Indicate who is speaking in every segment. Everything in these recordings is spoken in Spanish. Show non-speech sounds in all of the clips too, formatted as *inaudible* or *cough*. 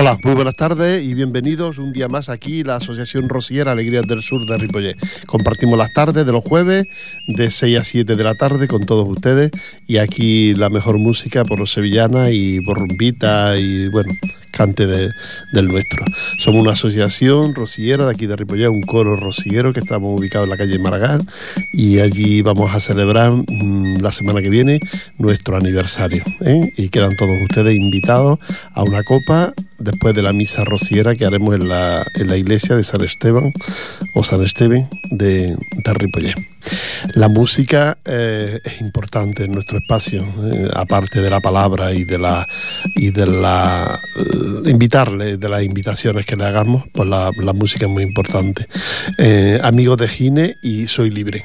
Speaker 1: Hola, muy buenas tardes y bienvenidos un día más aquí, la Asociación Rociera Alegrías del Sur de Ripollet. Compartimos las tardes de los jueves de 6 a 7 de la tarde con todos ustedes y aquí la mejor música por los sevillanas y por rumbita y bueno, del nuestro. Somos una asociación rociera de aquí de Ripollet, un coro rociero que estamos ubicados en la calle Maragall y allí vamos a celebrar mm, la semana que viene nuestro aniversario. ¿eh? Y quedan todos ustedes invitados a una copa después de la misa rociera que haremos en la, en la iglesia de San Esteban o San Esteban de, de. La música eh, es importante en nuestro espacio, eh, aparte de la palabra y de la y de la invitarle, de las invitaciones que le hagamos, pues la, música es muy importante. amigos de Gine y soy libre.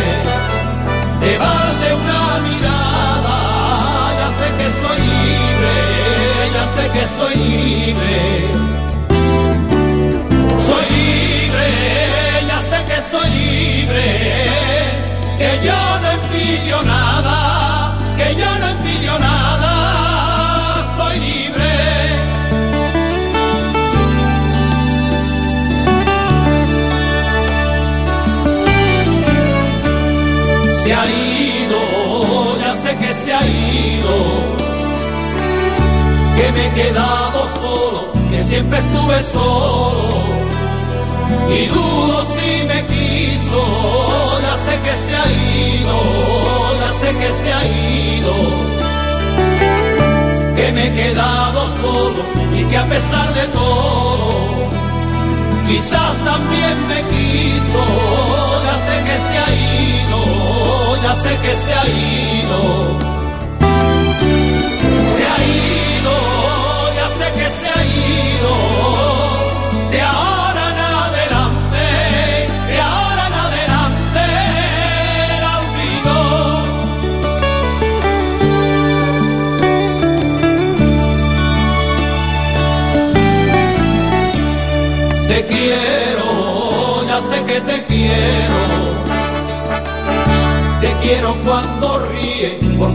Speaker 2: soy libre. Soy libre, ya sé que soy libre, que yo no envidio nada, que yo no envidio nada, me he quedado solo, que siempre estuve solo, y dudo si me quiso, ya sé que se ha ido, ya sé que se ha ido, que me he quedado solo y que a pesar de todo, quizás también me quiso, ya sé que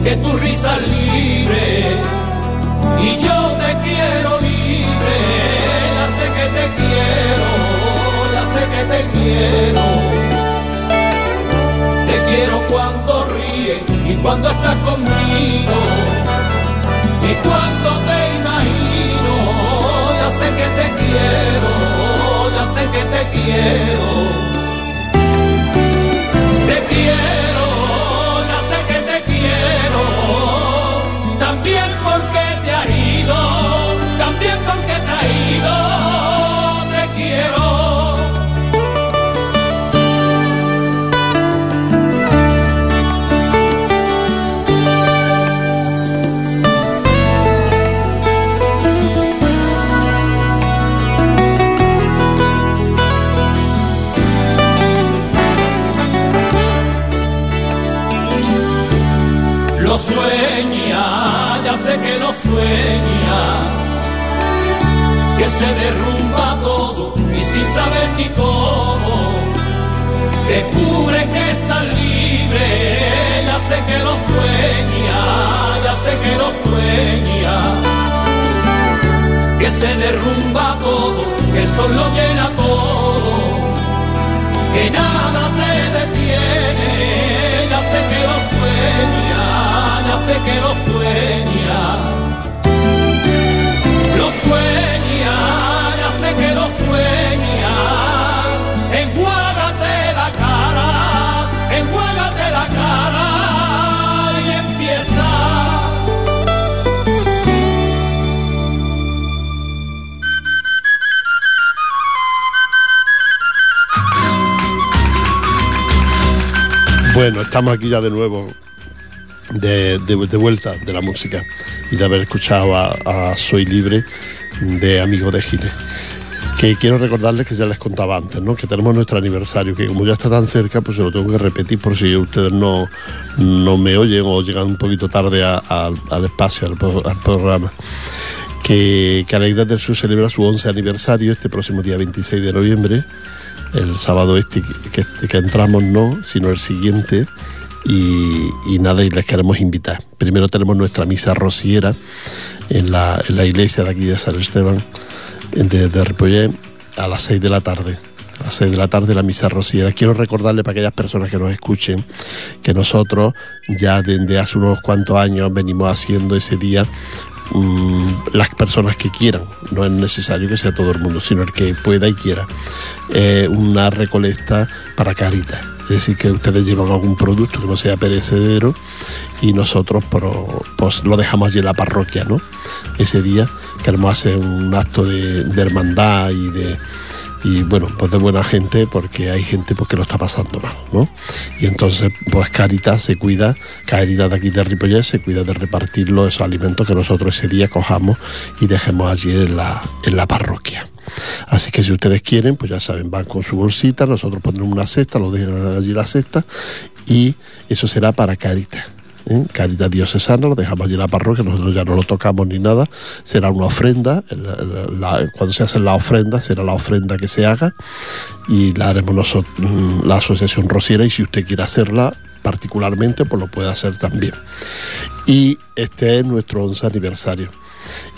Speaker 2: porque tu risa libre. Y yo te quiero libre, ya sé que te quiero, ya sé que te quiero. Te quiero cuando ríe y cuando estás conmigo. Y cuando te imagino, ya sé que te quiero, ya sé que te quiero. Te quiero. También porque te ha ido, también porque te ha ido, cómo, descubre que está libre, ya sé que lo sueña, ya sé que lo sueña, que se derrumba todo, que solo llena todo, que nada te detiene, ya sé que lo sueña, ya sé que lo sueña.
Speaker 1: Bueno, estamos aquí ya de nuevo, de, vuelta de la música y de haber escuchado a, Soy Libre de Amigo de Giles. Que quiero recordarles que ya les contaba antes, ¿no? que tenemos nuestro aniversario, que como ya está tan cerca, pues se lo tengo que repetir por si ustedes no, no me oyen o llegan un poquito tarde al espacio, al, programa que, que Alegría del Sur celebra su 11 aniversario este próximo día 26 de noviembre el sábado este que, entramos no, sino el siguiente. Y, nada, y les queremos invitar. Primero tenemos nuestra misa rociera en la, iglesia de aquí de San Esteban, de, de a las 6 de la tarde. A las 6 de la tarde la misa rociera. Quiero recordarle para aquellas personas que nos escuchen que nosotros ya desde hace unos cuantos años venimos haciendo ese día Mm, las personas que quieran, no es necesario que sea todo el mundo, sino el que pueda y quiera, eh, una recolecta para Caritas. Es decir, que ustedes llevan algún producto que no sea perecedero y nosotros pues, lo dejamos allí en la parroquia, ¿no? Ese día queremos hacer un acto de hermandad y de, y bueno, pues de buena gente porque hay gente pues, que lo está pasando mal, ¿no? Y entonces, pues Caritas se cuida, Caritas de aquí de Ripollet se cuida de repartir esos alimentos que nosotros ese día cojamos y dejemos allí en la, en la parroquia. Así que si ustedes quieren, pues ya saben, van con su bolsita, nosotros ponemos una cesta, lo dejan allí la cesta y eso será para Caritas. ¿Eh? Caridad Diocesana, lo dejamos allí en la parroquia, nosotros ya no lo tocamos ni nada, será una ofrenda, cuando se hace la ofrenda, será la ofrenda que se haga y la haremos nosotros, mm, la Asociación Rosiera y si usted quiere hacerla particularmente, pues lo puede hacer también. Y este es nuestro 11 aniversario.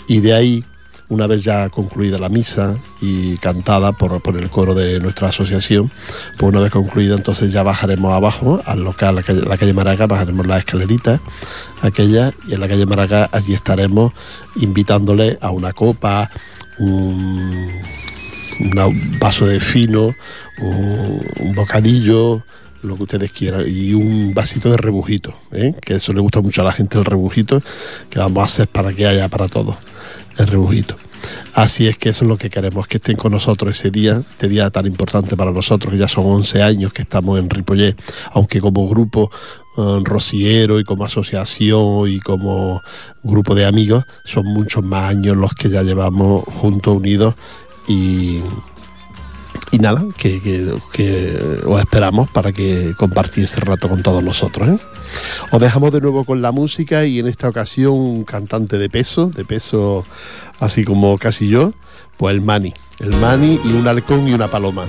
Speaker 1: Y de ahí una vez ya concluida la misa y cantada por, por, el coro de nuestra asociación, pues una vez concluida entonces ya bajaremos abajo al local, la calle, la calle Maraca, bajaremos las escaleritas aquella y en la calle Maraca allí estaremos invitándole a una copa, un, vaso de fino, un, bocadillo, lo que ustedes quieran, y un vasito de rebujito, ¿eh? que eso le gusta mucho a la gente el rebujito, que vamos a hacer para que haya para todos el rebujito. Así es que eso es lo que queremos, que estén con nosotros ese día, este día tan importante para nosotros, que ya son 11 años que estamos en Ripollet, aunque como grupo eh, rociero y como asociación y como grupo de amigos, son muchos más años los que ya llevamos juntos, unidos y, y nada, que, os esperamos para que compartáis ese rato con todos nosotros. ¿eh? Os dejamos de nuevo con la música y en esta ocasión un cantante de peso, de peso así como casi yo, pues el Mani. El Mani y un halcón y una paloma.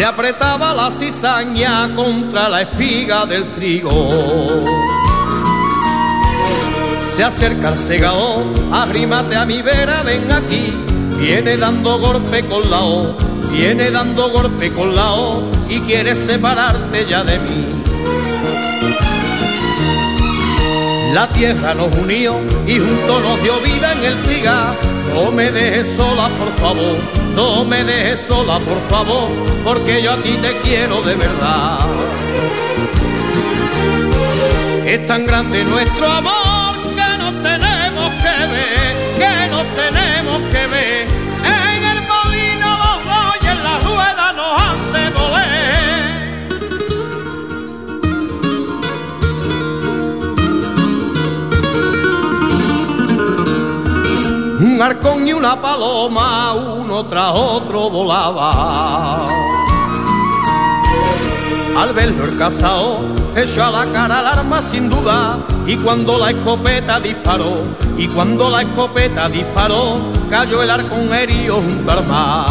Speaker 2: Se apretaba la cizaña contra la espiga del trigo se acerca el segao, arrímate a mi vera, ven aquí. Viene dando golpe con la O, viene dando golpe con la O y quiere separarte ya de mí. La tierra nos unió y juntos nos dio vida en el trigal. No me dejes sola, por favor, no me dejes sola, por favor, porque yo a ti te quiero de verdad. Es tan grande nuestro amor Un arcón y una paloma, uno tras otro volaba. Al verlo el echó a la cara el arma sin duda y cuando la escopeta disparó y cuando la escopeta disparó cayó el arcón herido junto al mar.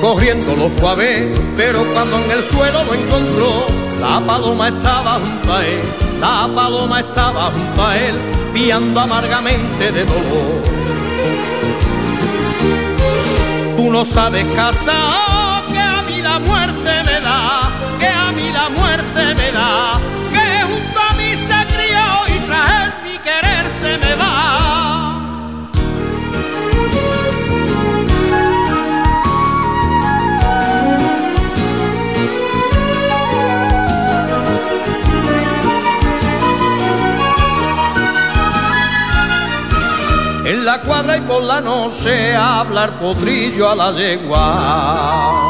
Speaker 2: Corriendo lo ver, pero cuando en el suelo lo encontró, la paloma estaba junto a él, la paloma estaba junto a él, amargamente de dolor. Tú no sabes casar que a mí la muerte me que a mí la muerte me da, la cuadra y por la noche hablar podrillo a la yegua.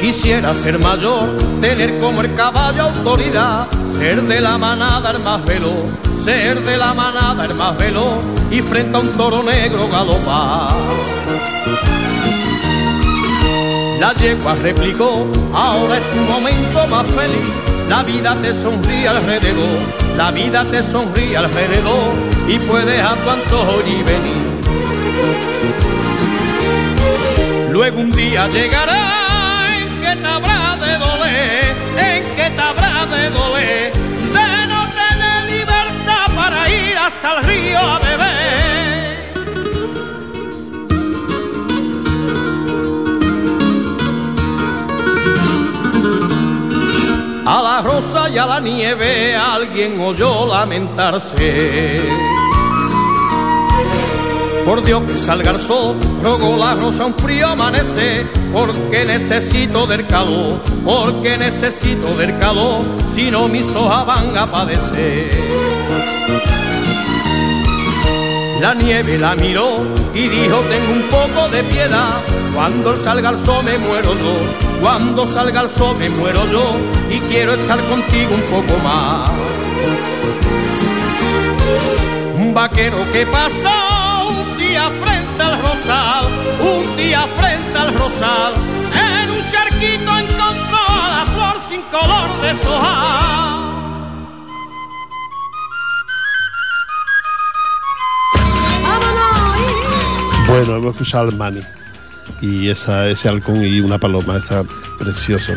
Speaker 2: Quisiera ser mayor, tener como el caballo autoridad, ser de la manada el más veloz, ser de la manada el más veloz y frente a un toro negro galopar. La yegua replicó, ahora es tu momento más feliz, la vida te sonríe alrededor, la vida te sonríe alrededor y puedes a tu antojo y venir. Luego un día llegará que te habrá de doler, en que te habrá de doler, de no tener libertad para ir hasta el río a beber. A la rosa y a la nieve alguien oyó lamentarse por Dios que salga el sol, rogo la rosa un frío amanece, porque necesito del calor, porque necesito del calor, si no mis hojas van a padecer. La nieve la miró y dijo tengo un poco de piedad, cuando salga el sol me muero yo, cuando salga el sol me muero yo y quiero estar contigo un poco más. Un vaquero que pasa día frente al rosal, un día frente al rosal, en un charquito encontró a la flor sin color de soja.
Speaker 1: Bueno, hemos escuchado al Mani y esa, ese halcón y una paloma, está precioso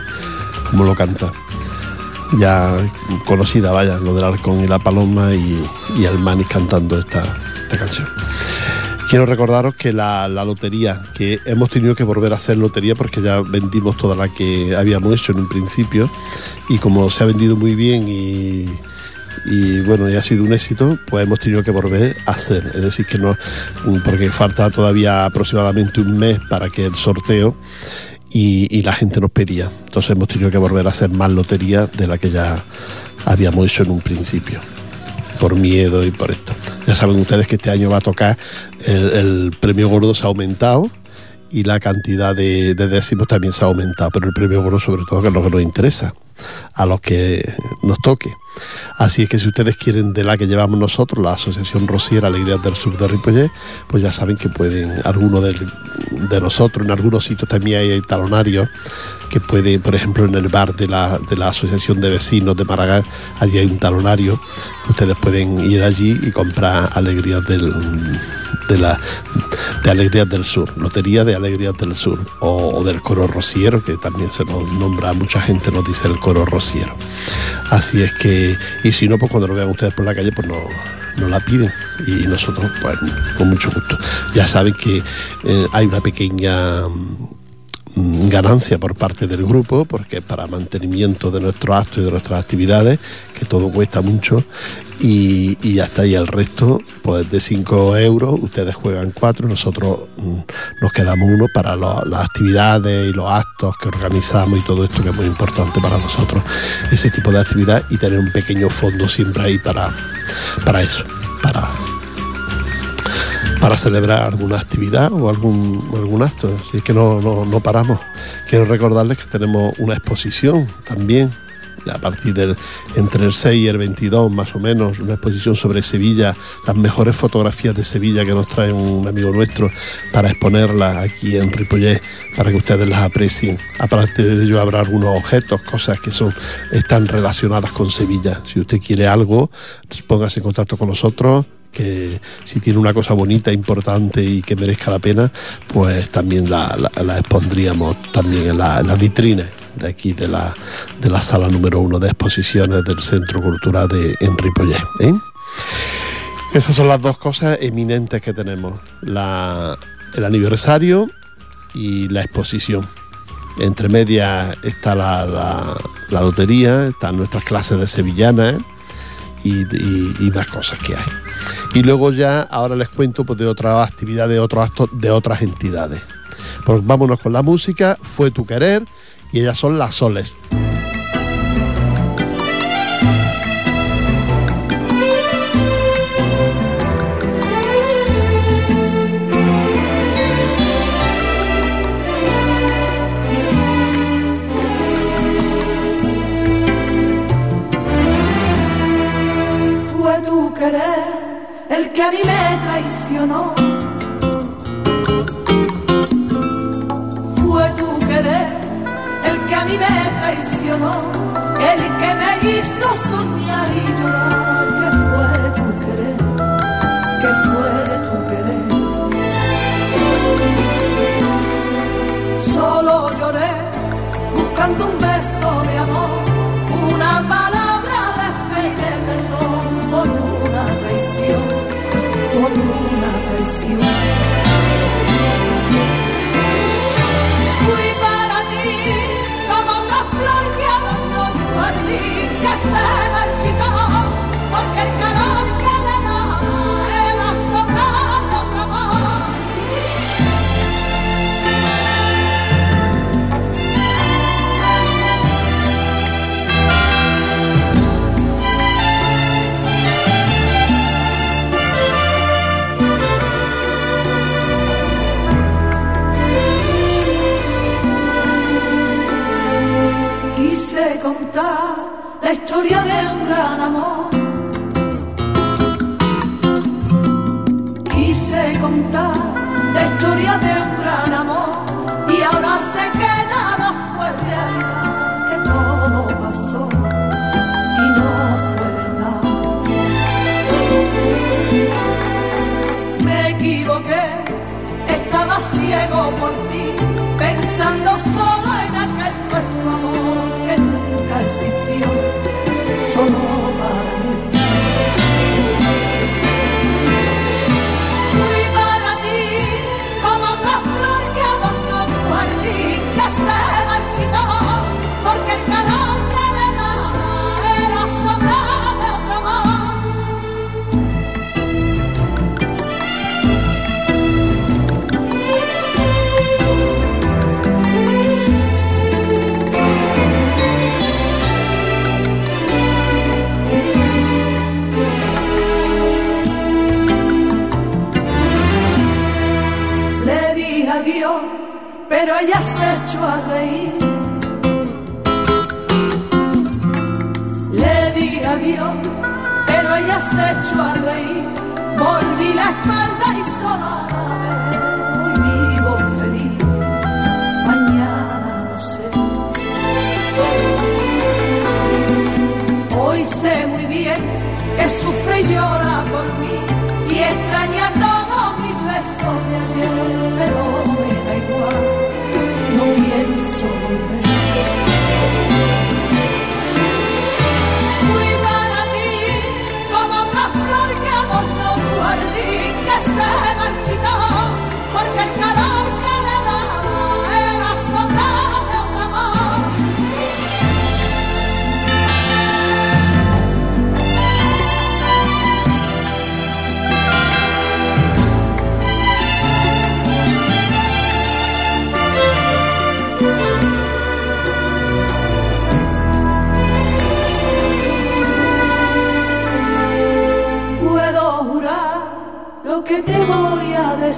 Speaker 1: como lo canta. Ya conocida, vaya, lo del halcón y la paloma y, y el Mani cantando esta, esta canción. Quiero recordaros que la, lotería, que hemos tenido que volver a hacer lotería porque ya vendimos toda la que habíamos hecho en un principio y como se ha vendido muy bien y, bueno, y ha sido un éxito, pues hemos tenido que volver a hacer. Es decir, que no, porque falta todavía aproximadamente un mes para que el sorteo y, y la gente nos pedía. Entonces hemos tenido que volver a hacer más lotería de la que ya habíamos hecho en un principio por miedo y por esto. Ya saben ustedes que este año va a tocar el, premio gordo se ha aumentado y la cantidad de, de, décimos también se ha aumentado, pero el premio gordo sobre todo que es lo que nos interesa, a los que nos toque. Así es que si ustedes quieren de la que llevamos nosotros, la Asociación Rosiera Alegrías del Sur de Ripollet, pues ya saben que pueden, algunos de, de, nosotros, en algunos sitios también hay talonarios que pueden, por ejemplo, en el bar de la, de la Asociación de Vecinos de Maragall, allí hay un talonario, ustedes pueden ir allí y comprar alegrías del, de, la, de Alegrías del Sur, Lotería de Alegrías del Sur, o, del Coro Rociero, que también se nos nombra, mucha gente nos dice el Coro Rociero. Así es que, y si no, pues cuando lo vean ustedes por la calle, pues no nos la piden y nosotros pues con mucho gusto. Ya saben que eh, hay una pequeña ganancia por parte del grupo, porque para mantenimiento de nuestros actos y de nuestras actividades, que todo cuesta mucho, y, y hasta ahí el resto, pues de 5 euros, ustedes juegan 4, nosotros mm, nos quedamos uno para las actividades y los actos que organizamos y todo esto que es muy importante para nosotros, ese tipo de actividad y tener un pequeño fondo siempre ahí para, para eso, para para celebrar alguna actividad o algún, algún acto. Así que no, no, paramos. Quiero recordarles que tenemos una exposición también a partir del entre el 6 y el 22 más o menos, una exposición sobre Sevilla, las mejores fotografías de Sevilla que nos trae un amigo nuestro para exponerlas aquí en Ripollet para que ustedes las aprecien. Aparte de ello habrá algunos objetos, cosas que son están relacionadas con Sevilla. Si usted quiere algo, póngase en contacto con nosotros que si tiene una cosa bonita, importante y que merezca la pena, pues también la, expondríamos también en, las vitrinas de aquí de la, de la sala número uno de exposiciones del Centro Cultural de Enripollet. ¿eh? Esas son las dos cosas eminentes que tenemos, el aniversario y la exposición. Entre medias está la, lotería, están nuestras clases de sevillanas y, y más cosas que hay. Y luego ya, ahora les cuento pues, de otras actividades, de otros actos de otras entidades. Pues vámonos con la música, Fue tu querer, y ellas son las soles.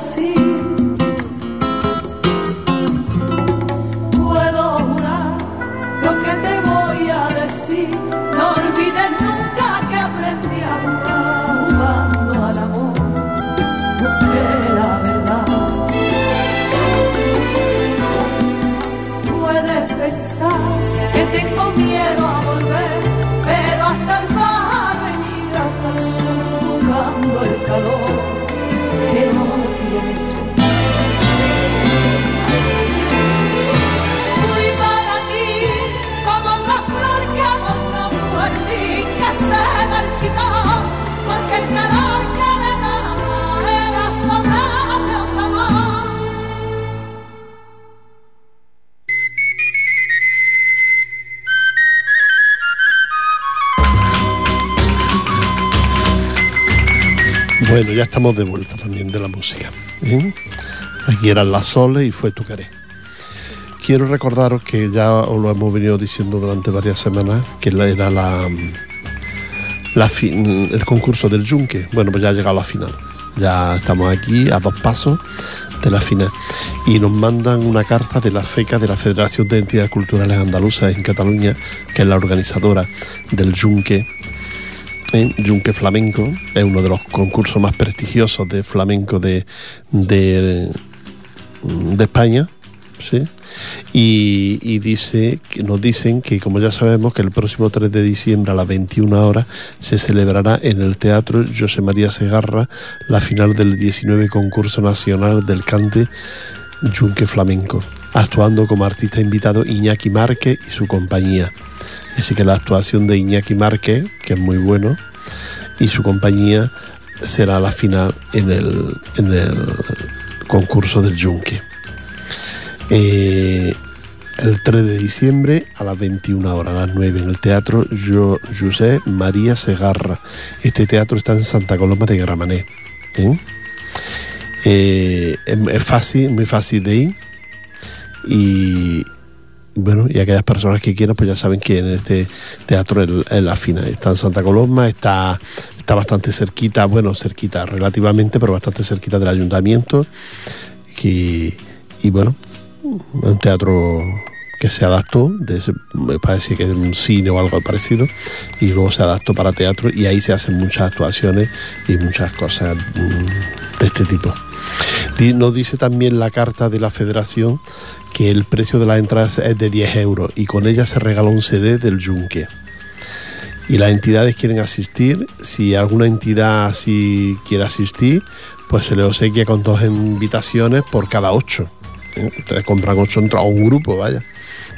Speaker 3: así. ya estamos de vuelta también de la música. Aquí eran las soles y fue tu querer. Quiero recordaros que ya os lo hemos venido diciendo durante varias semanas, que era la, fin, el concurso del Yunque. Bueno, pues ya ha llegado la final. Ya estamos aquí a dos pasos de la final. Y nos mandan una carta de la FECA, de la Federación de Entidades Culturales Andaluzas en Cataluña, que es la organizadora del Yunque
Speaker 1: ¿eh? Yunque Flamenco, es uno de los concursos más prestigiosos de flamenco de, de, España. ¿sí? Y, dice nos dicen que como ya sabemos que el próximo 3 de diciembre a las 21 horas se celebrará en el Teatro José María Segarra la final del 19 concurso nacional del cante Yunque Flamenco, actuando como artista invitado Iñaki Márquez y su compañía. Así que la actuación de Iñaki Márquez, que es muy bueno, y su compañía será la final en el, en el concurso del Yunque. Eh, el 3 de diciembre a las 21 horas, a las 9, en el Teatro Jo- José María Segarra. Este teatro está en Santa Coloma de Gramané. ¿eh? Eh, es fácil, muy fácil de ir. Y bueno, y aquellas personas que quieran, pues ya saben que en este teatro es la final. Está en Santa Coloma, está, está bastante cerquita, bueno, cerquita relativamente, pero bastante cerquita del ayuntamiento. Que, y bueno, un teatro que se adaptó, de me parece que es un cine o algo parecido, y luego se adaptó para teatro y ahí se hacen muchas actuaciones y muchas cosas mm, de este tipo. Nos dice también la carta de la federación que el precio de las entradas es de 10 euros y con ella se regala un CD del Yunque. Y las entidades quieren asistir, si alguna entidad así quiere asistir, pues se le obsequia con dos invitaciones por cada ocho. ¿eh? Ustedes compran ocho o un grupo, vaya,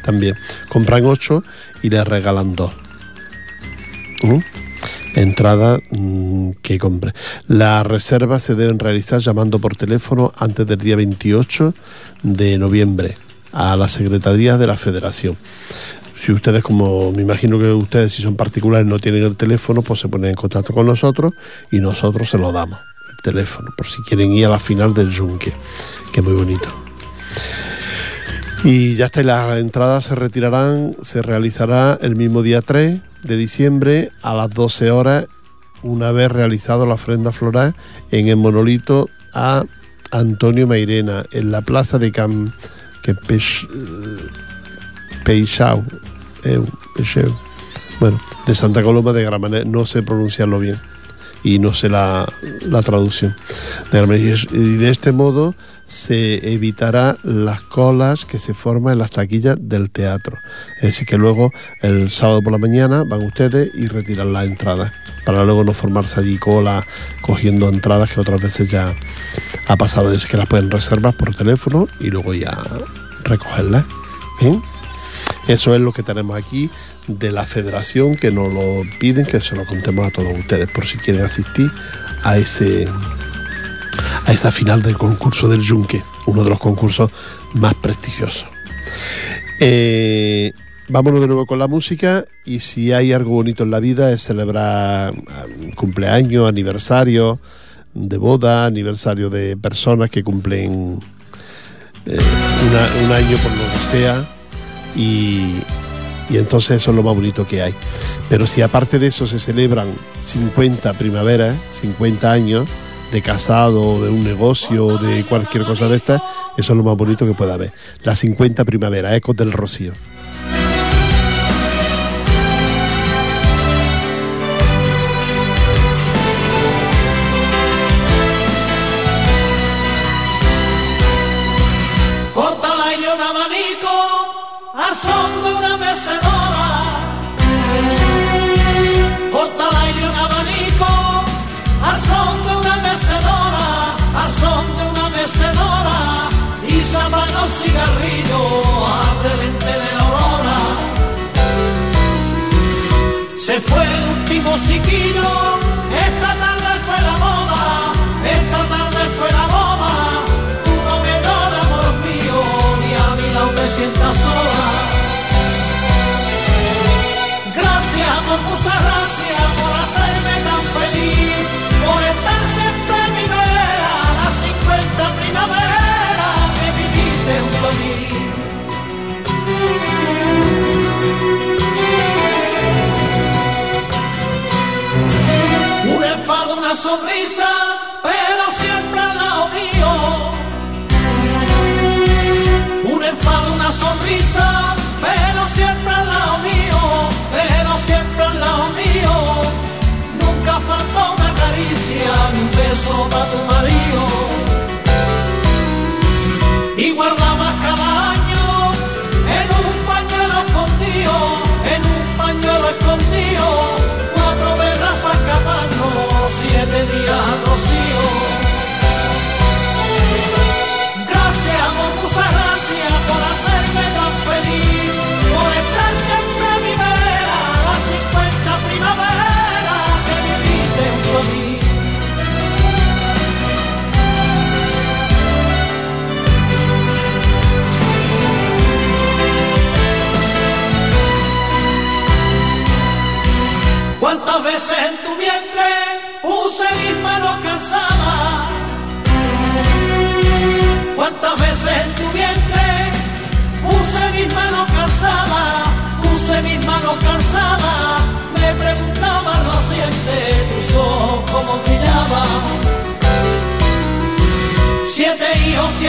Speaker 1: también. Compran ocho y les regalan dos. ¿Mm? Entrada mm, que compre. Las reservas se deben realizar llamando por teléfono antes del día 28 de noviembre a las secretarías de la federación. Si ustedes, como me imagino que ustedes, si son particulares, no tienen el teléfono, pues se ponen en contacto con nosotros y nosotros se lo damos, el teléfono, por si quieren ir a la final del Yunque, que es muy bonito. Y ya está, las entradas se retirarán, se realizará el mismo día 3 de diciembre a las 12 horas, una vez realizado la ofrenda floral en el monolito a Antonio Mairena, en la plaza de Cam... que Peix- Peixeu, bueno, de Santa Coloma de Gramanet, no sé pronunciarlo bien y no sé la, la traducción. De y de este modo se evitará las colas que se forman en las taquillas del teatro. Es decir, que luego el sábado por la mañana van ustedes y retiran las entradas para luego no formarse allí cola cogiendo entradas que otras veces ya ha pasado. Es que las pueden reservar por teléfono y luego ya recogerlas. Eso es lo que tenemos aquí de la federación que nos lo piden, que se lo contemos a todos ustedes por si quieren asistir a ese a esa final del concurso del Yunque, uno de los concursos más prestigiosos. Eh, vámonos de nuevo con la música y si hay algo bonito en la vida es celebrar ah, cumpleaños, aniversario de boda, aniversario de personas que cumplen eh, una- un año por lo que sea y, y entonces eso es lo más bonito que hay. Pero si aparte de eso se celebran 50 primaveras, 50 años de casado, de un negocio, de cualquier cosa de estas, eso es lo más bonito que pueda haber. Las 50 primaveras, ecos del rocío.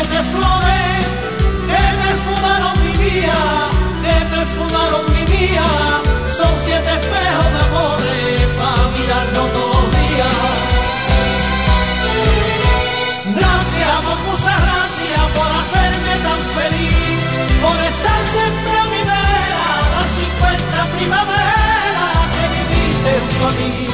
Speaker 2: Siete flores que perfumaron mi vida, que perfumaron mi vida. Son siete espejos de amores para mirarnos todos los días. Gracias, muchas gracias por hacerme tan feliz, por estar siempre a mi vera, las 50 primavera que viviste junto a mí.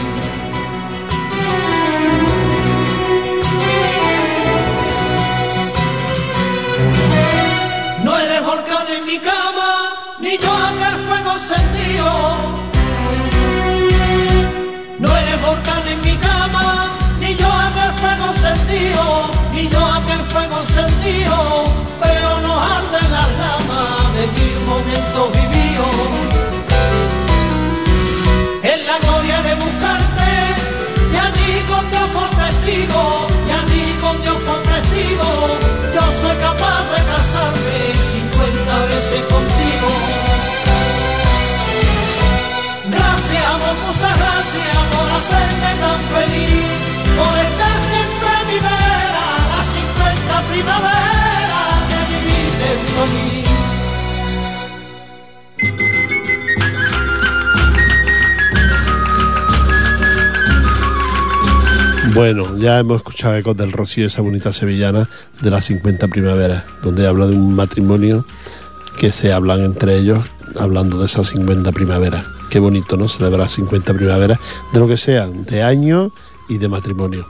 Speaker 2: feel
Speaker 1: Bueno, ya hemos escuchado ecos del Rocío, esa bonita sevillana de las 50 primaveras, donde habla de un matrimonio que se hablan entre ellos, hablando de esas 50 primaveras. Qué bonito, ¿no? Celebrar 50 primaveras, de lo que sea, de año y de matrimonio.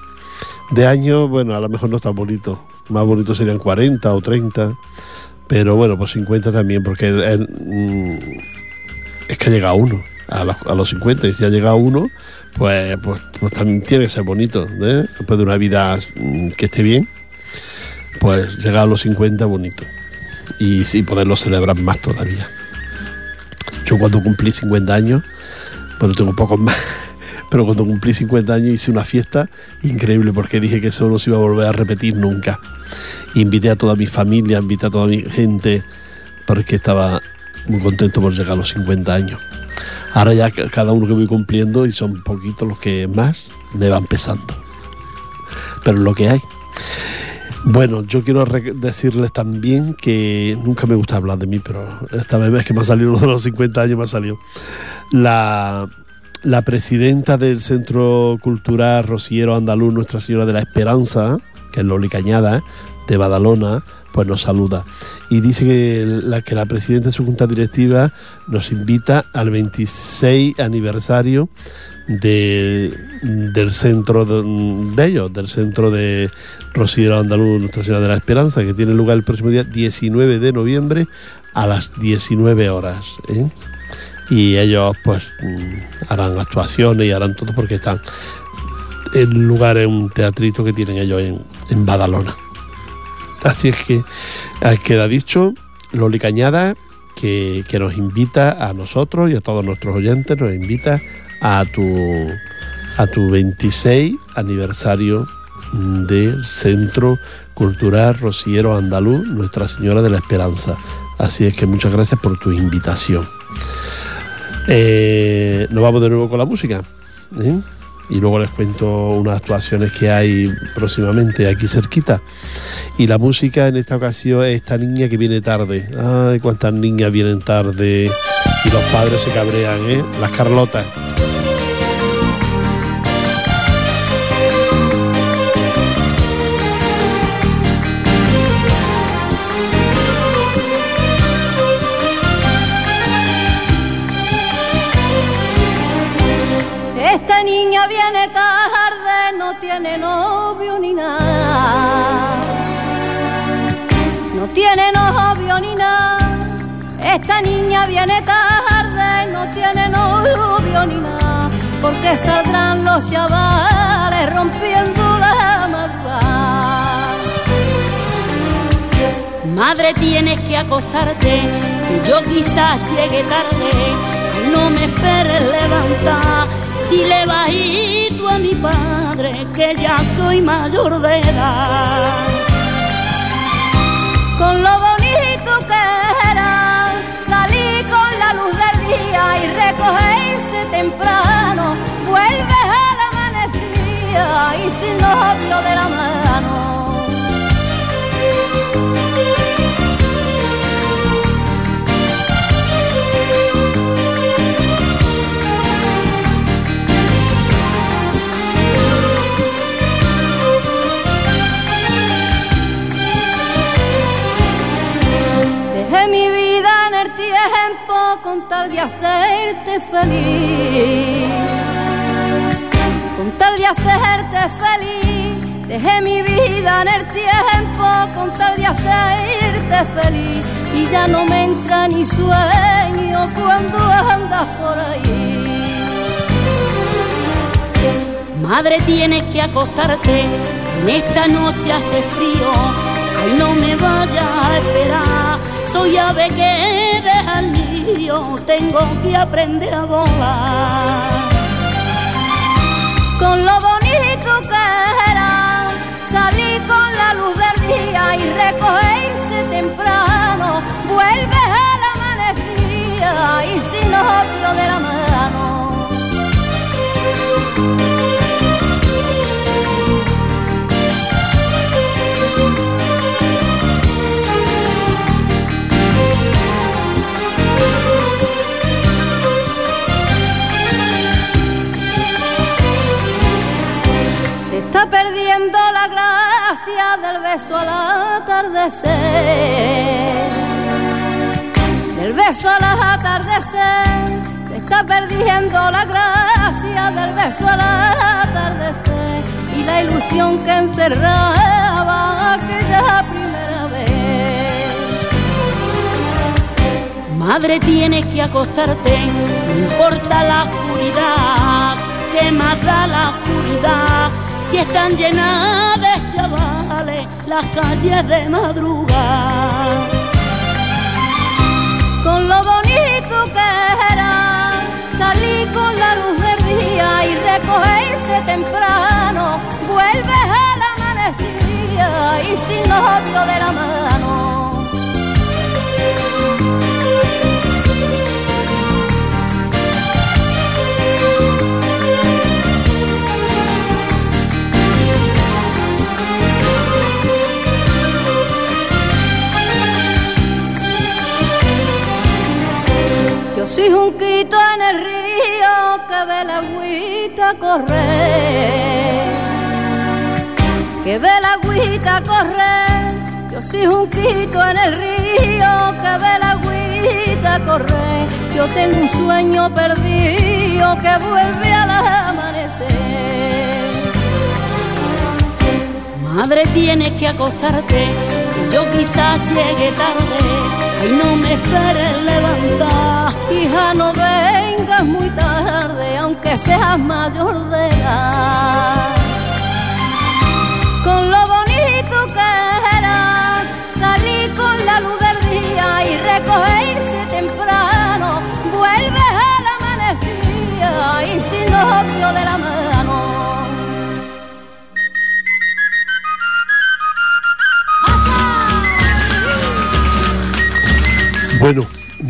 Speaker 1: De año, bueno, a lo mejor no es tan bonito, más bonito serían 40 o 30, pero bueno, pues 50 también, porque eh, mm, es que ha llegado uno a, los- a los 50 y si ha llegado uno, pues, pues, pues también tiene que ser bonito, ¿eh? Después de una vida mm, que esté bien, pues llegar a los 50 bonito y sí poderlo celebrar más todavía. Yo cuando cumplí 50 años, bueno, tengo pocos más, *laughs* pero cuando cumplí 50 años hice una fiesta increíble porque dije que eso no se iba a volver a repetir nunca. Invité a toda mi familia, invité a toda mi gente, porque estaba muy contento por llegar a los 50 años. Ahora ya ca- cada uno que voy cumpliendo, y son poquitos los que más, me van pesando. Pero es lo que hay. Bueno, yo quiero decirles también que nunca me gusta hablar de mí, pero esta vez que me ha salido uno de los 50 años, me ha salido. La, la presidenta del Centro Cultural Rociero Andaluz, Nuestra Señora de la Esperanza, que es Loli Cañada, de Badalona, pues nos saluda. Y dice que la, que la presidenta de su junta directiva nos invita al 26 aniversario de, del centro de, ellos, del centro de Rociero Andaluz Nuestra Señora de la Esperanza, que tiene lugar el próximo día 19 de noviembre a las 19 horas. ¿eh? Y ellos pues mm, harán actuaciones y harán todo porque están el lugar es un teatrito que tienen ellos en, en Badalona. Así es que eh, queda dicho, Loli Cañada, que, que nos invita a nosotros y a todos nuestros oyentes, nos invita a tu, a tu 26 aniversario del Centro Cultural Rociero Andaluz, Nuestra Señora de la Esperanza. Así es que muchas gracias por tu invitación. Eh, nos vamos de nuevo con la música. ¿eh? Y luego les cuento unas actuaciones que hay próximamente aquí cerquita. Y la música en esta ocasión es esta niña que viene tarde. Ay, cuántas niñas vienen tarde. Y los padres se cabrean, ¿eh? Las Carlotas.
Speaker 4: Viene tarde, no tiene novio ni nada. Porque saldrán los chavales rompiendo la madrugada.
Speaker 5: Madre, tienes que acostarte, que yo quizás llegue tarde. No me esperes levantar, Dile bajito a mi padre que ya soy mayor de edad.
Speaker 4: Con lo y recogerse temprano, vuelves al amanecía y sin novio de la mano. De hacerte feliz. Con tal de hacerte feliz. Dejé mi vida en el tiempo con tal de hacerte feliz. Y ya no me entra ni sueño cuando andas por ahí.
Speaker 5: Madre, tienes que acostarte, en esta noche hace frío. Ay, no me vayas a esperar, soy ave que deja el nido, tengo que aprender a volar.
Speaker 4: Beso al atardecer. Del beso al atardecer. Se está perdiendo la gracia del beso al atardecer. Y la ilusión que encerraba aquella primera vez.
Speaker 5: Madre, tienes que acostarte, no importa la oscuridad, que más da la oscuridad, si están llenas de chavales las calles de madrugada.
Speaker 4: Con lo bonito que era salir con la luz del día y recogerse temprano, vuelves al amanecía y sin novio de la mano. Correr. Que ve la agüita correr. Yo soy junquito en el río que ve la agüita correr. Yo tengo un sueño perdido que vuelve al amanecer.
Speaker 5: Madre, tienes que acostarte, que yo quizás llegue tarde, ay no me esperes levantar.
Speaker 4: Hija, no vengas muy tarde, aunque seas mayor de edad.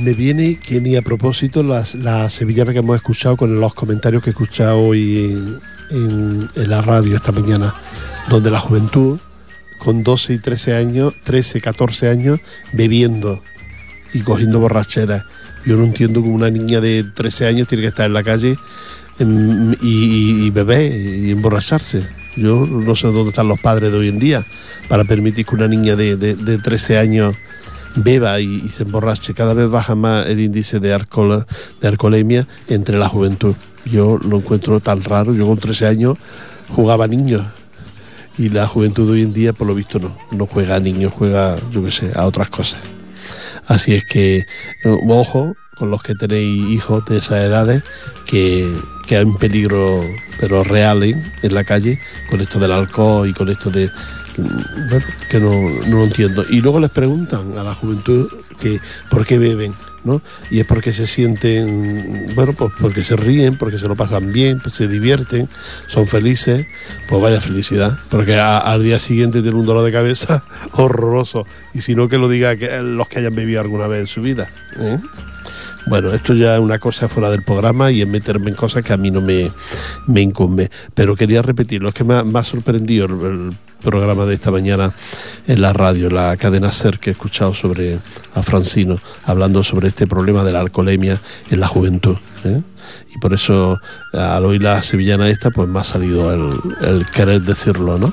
Speaker 1: Me viene que ni a propósito las, las sevillanas que hemos escuchado con los comentarios que he escuchado hoy en, la radio esta mañana, donde la juventud con 12 y 13 años, 13, 14 años, bebiendo y cogiendo borracheras. Yo no entiendo cómo una niña de 13 años tiene que estar en la calle y beber y emborracharse. Yo no sé dónde están los padres de hoy en día para permitir que una niña de, de- de 13 años beba y, se emborrache. Cada vez baja más el índice de, alcohol, de alcoholemia entre la juventud. Yo lo encuentro tan raro. Yo con 13 años jugaba a niños y la juventud hoy en día, por lo visto, no. No juega a niños, juega, yo qué sé, a otras cosas. Así es que, eh, ojo con los que tenéis hijos de esas edades, que, que hay un peligro, pero real ¿eh? en la calle, con esto del alcohol y con esto de. Bueno, que no, no lo entiendo. Y luego les preguntan a la juventud que por qué beben. ¿no? Y es porque se sienten, bueno, pues porque se ríen, porque se lo pasan bien, pues se divierten, son felices, pues vaya felicidad, porque al día siguiente tiene un dolor de cabeza *laughs* horroroso, y si no que lo diga que, los que hayan bebido alguna vez en su vida. ¿eh? Bueno, esto ya es una cosa fuera del programa y es meterme en cosas que a mí no me, me incumbe. Pero quería repetirlo, es que me ha, me sorprendido el, programa de esta mañana en la radio, la cadena SER que he escuchado sobre a Francino, hablando sobre este problema de la alcoholemia en la juventud. ¿eh? Y por eso, al oír la sevillana esta, pues me ha salido el, el querer decirlo, ¿no?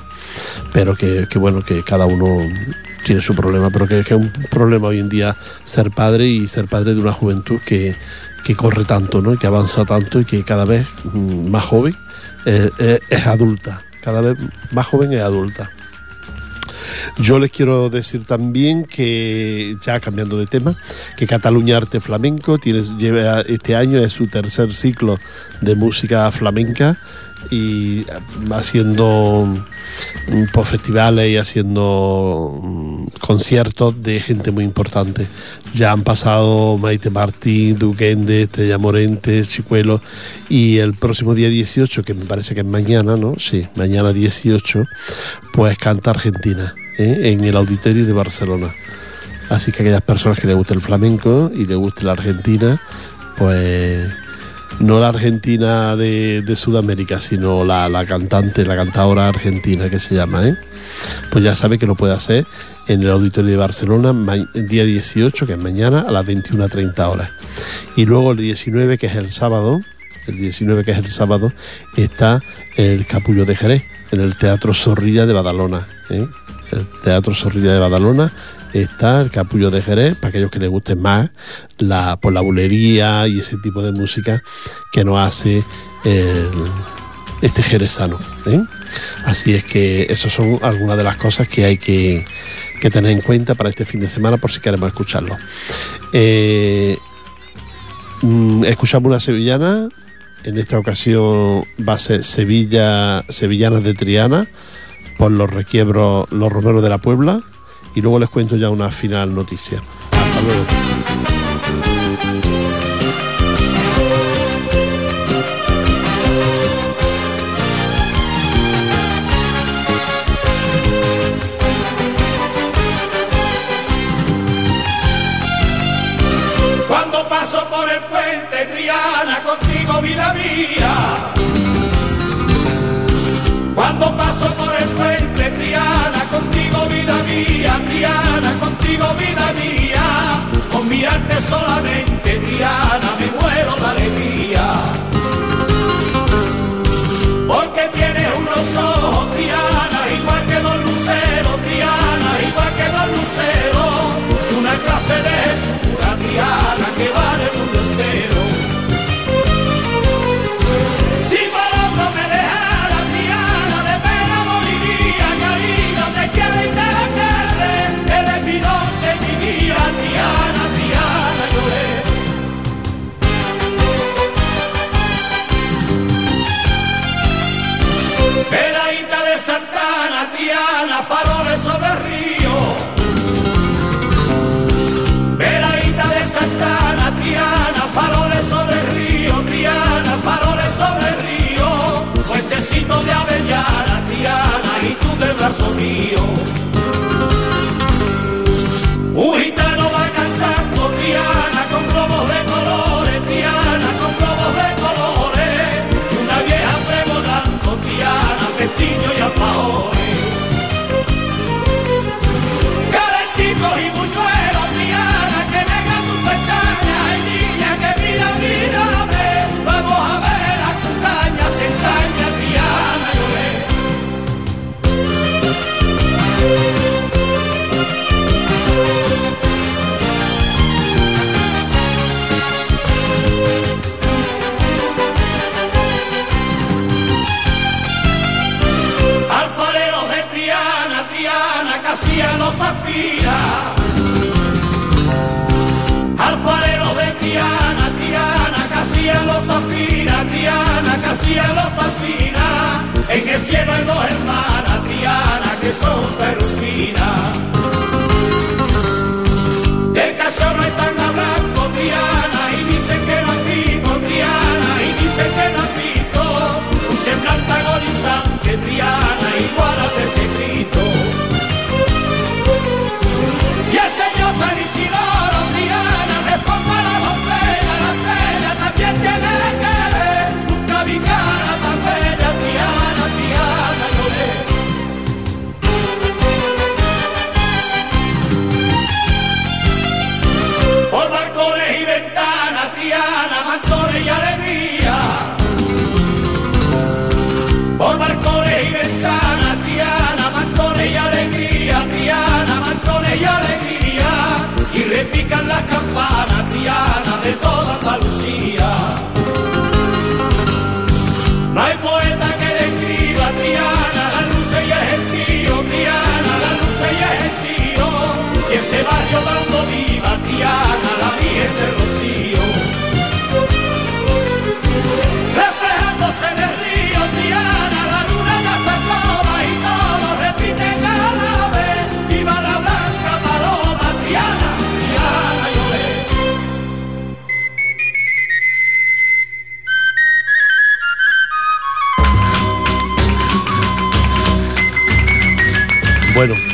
Speaker 1: Pero que, que bueno, que cada uno tiene su problema, pero que, es un problema hoy en día ser padre y ser padre de una juventud que, que corre tanto, ¿no? Que avanza tanto y que cada vez mm, más joven es adulta, cada vez más joven es adulta. Yo les quiero decir también que, ya cambiando de tema, que Cataluña Arte Flamenco tiene, lleva este año es su tercer ciclo de música flamenca y haciendo mm, pues, festivales y haciendo mm, conciertos de gente muy importante. Ya han pasado Maite Martín, Duquende, Estrella Morente, Chicuelo y el próximo día 18, que me parece que es mañana, ¿no? Sí, mañana 18, pues canta Argentina ¿eh? en el Auditorio de Barcelona. Así que aquellas personas que les guste el flamenco y les guste la Argentina, pues no la Argentina de, Sudamérica, sino la, la cantante, la cantadora argentina que se llama, ¿eh? Pues ya sabe que lo puede hacer en el Auditorio de Barcelona día 18, que es mañana, a las 21.30 horas. Y luego el 19, que es el sábado, el 19 que es el sábado, está el Capullo de Jerez, en el Teatro Zorrilla de Badalona. ¿eh? El Teatro Zorrilla de Badalona está el Capullo de Jerez, para aquellos que les guste más la, por la bulería y ese tipo de música que nos hace este jerezano. ¿eh? Así es que esas son algunas de las cosas que hay que, que tener en cuenta para este fin de semana por si queremos escucharlo. Eh, mm, escuchamos una sevillana. En esta ocasión va a ser Sevilla, Sevillanas de Triana, por los requiebros, los romeros de la Puebla. Y luego les cuento ya una final noticia. Hasta luego.
Speaker 2: Mía. Con mirarte solamente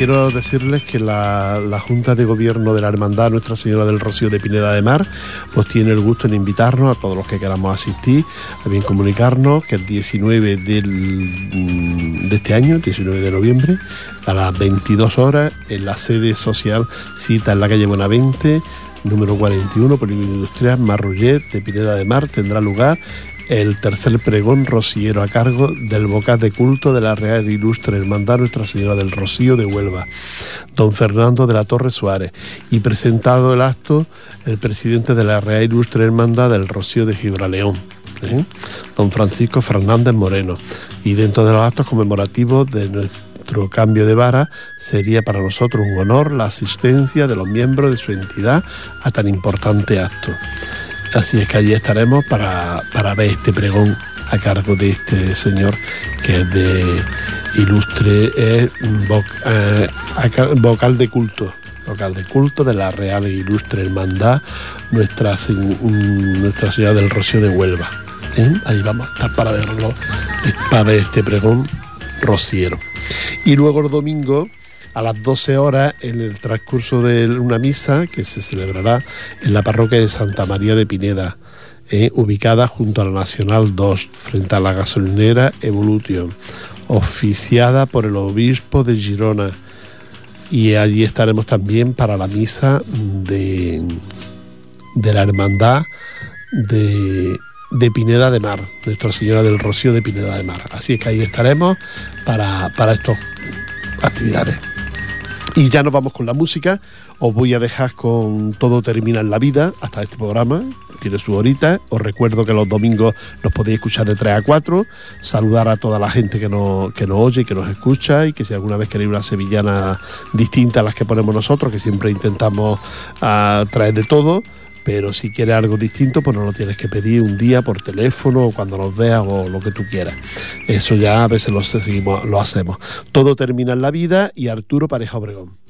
Speaker 1: quiero decirles que la, Junta de Gobierno de la Hermandad Nuestra Señora del Rocío de Pineda de Mar pues tiene el gusto en invitarnos a todos los que queramos asistir, a bien comunicarnos que el 19 del, mm, de este año, el 19 de noviembre, a las 22 horas, en la sede social cita en la calle Buenavente, número 41, Polígono Industrial Marrullet de Pineda de Mar, tendrá lugar el tercer pregón rociero a cargo del vocal de culto de la Real Ilustre Hermandad Nuestra Señora del Rocío de Huelva, don Fernando de la Torre Suárez, y presentado el acto el presidente de la Real Ilustre Hermandad del Rocío de Gibraleón, ¿eh? don Francisco Fernández Moreno, y dentro de los actos conmemorativos de nuestro cambio de vara sería para nosotros un honor la asistencia de los miembros de su entidad a tan importante acto. Así es que allí estaremos para, para ver este pregón a cargo de este señor que es de ilustre es eh, vocal de culto vocal de culto de la Real e Ilustre Hermandad Nuestra, Nuestra Señora del Rocío de Huelva. ¿Eh? Ahí vamos a estar para verlo, para ver este pregón rociero. Y luego el domingo a las 12 horas en el transcurso de una misa que se celebrará en la parroquia de Santa María de Pineda, eh, ubicada junto a la Nacional 2, frente a la gasolinera Evolution, oficiada por el obispo de Girona. Y allí estaremos también para la misa de, de la Hermandad de, de Pineda de Mar, Nuestra Señora del Rocío de Pineda de Mar. Así es que ahí estaremos para, para estas actividades. Y ya nos vamos con la música. Os voy a dejar con Todo termina en la vida hasta este programa. Tiene su horita. Os recuerdo que los domingos nos podéis escuchar de 3 a 4. Saludar a toda la gente que nos, que oye y que nos escucha. Y que si alguna vez queréis una sevillana distinta a las que ponemos nosotros, que siempre intentamos uh, traer de todo pero si quieres algo distinto, pues no lo tienes que pedir un día por teléfono o cuando nos veas o lo que tú quieras. Eso ya a veces lo, seguimos, lo hacemos. Todo termina en la vida y Arturo Pareja Obregón.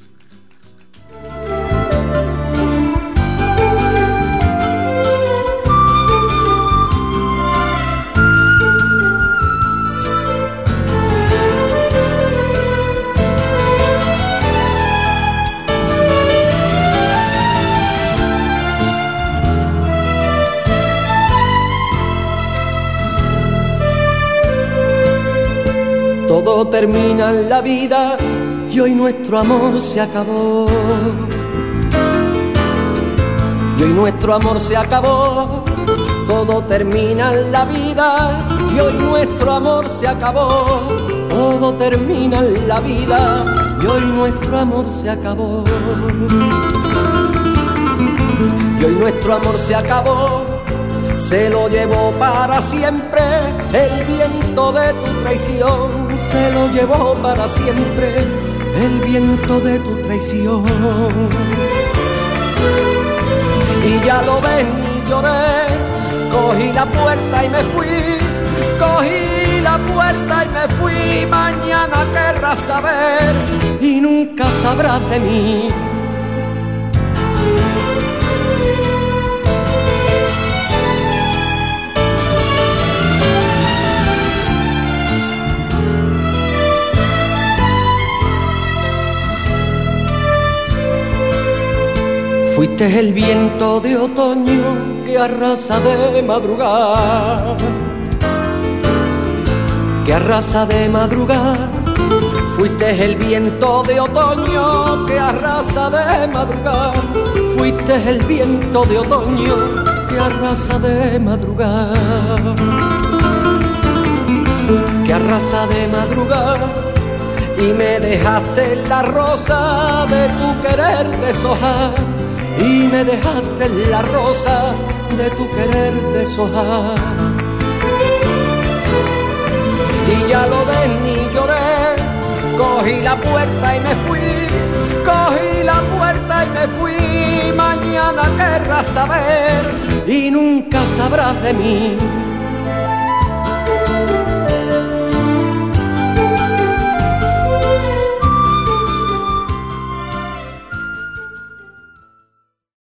Speaker 6: Todo termina en la vida y hoy nuestro amor se acabó. Y hoy nuestro amor se acabó. Todo termina en la vida y hoy nuestro amor se acabó. Todo termina en la vida y hoy nuestro amor se acabó. Y hoy nuestro amor se acabó se lo llevó para siempre el viento de tu traición, se lo llevó para siempre el viento de tu traición. Y ya lo ven y lloré, cogí la puerta y me fui, cogí la puerta y me fui, mañana querrás saber y nunca sabrás de mí Fuiste el viento de otoño que arrasa de madrugada, que arrasa de madrugada. Fuiste el viento de otoño que arrasa de madrugada. Fuiste el viento de otoño que arrasa de madrugada, que arrasa de madrugada. Y me dejaste la rosa de tu querer deshojar y me dejaste la rosa de tu querer deshojar. Y ya lo ven y lloré, cogí la puerta y me fui, cogí la puerta y me fui, mañana querrás saber y nunca sabrás de mí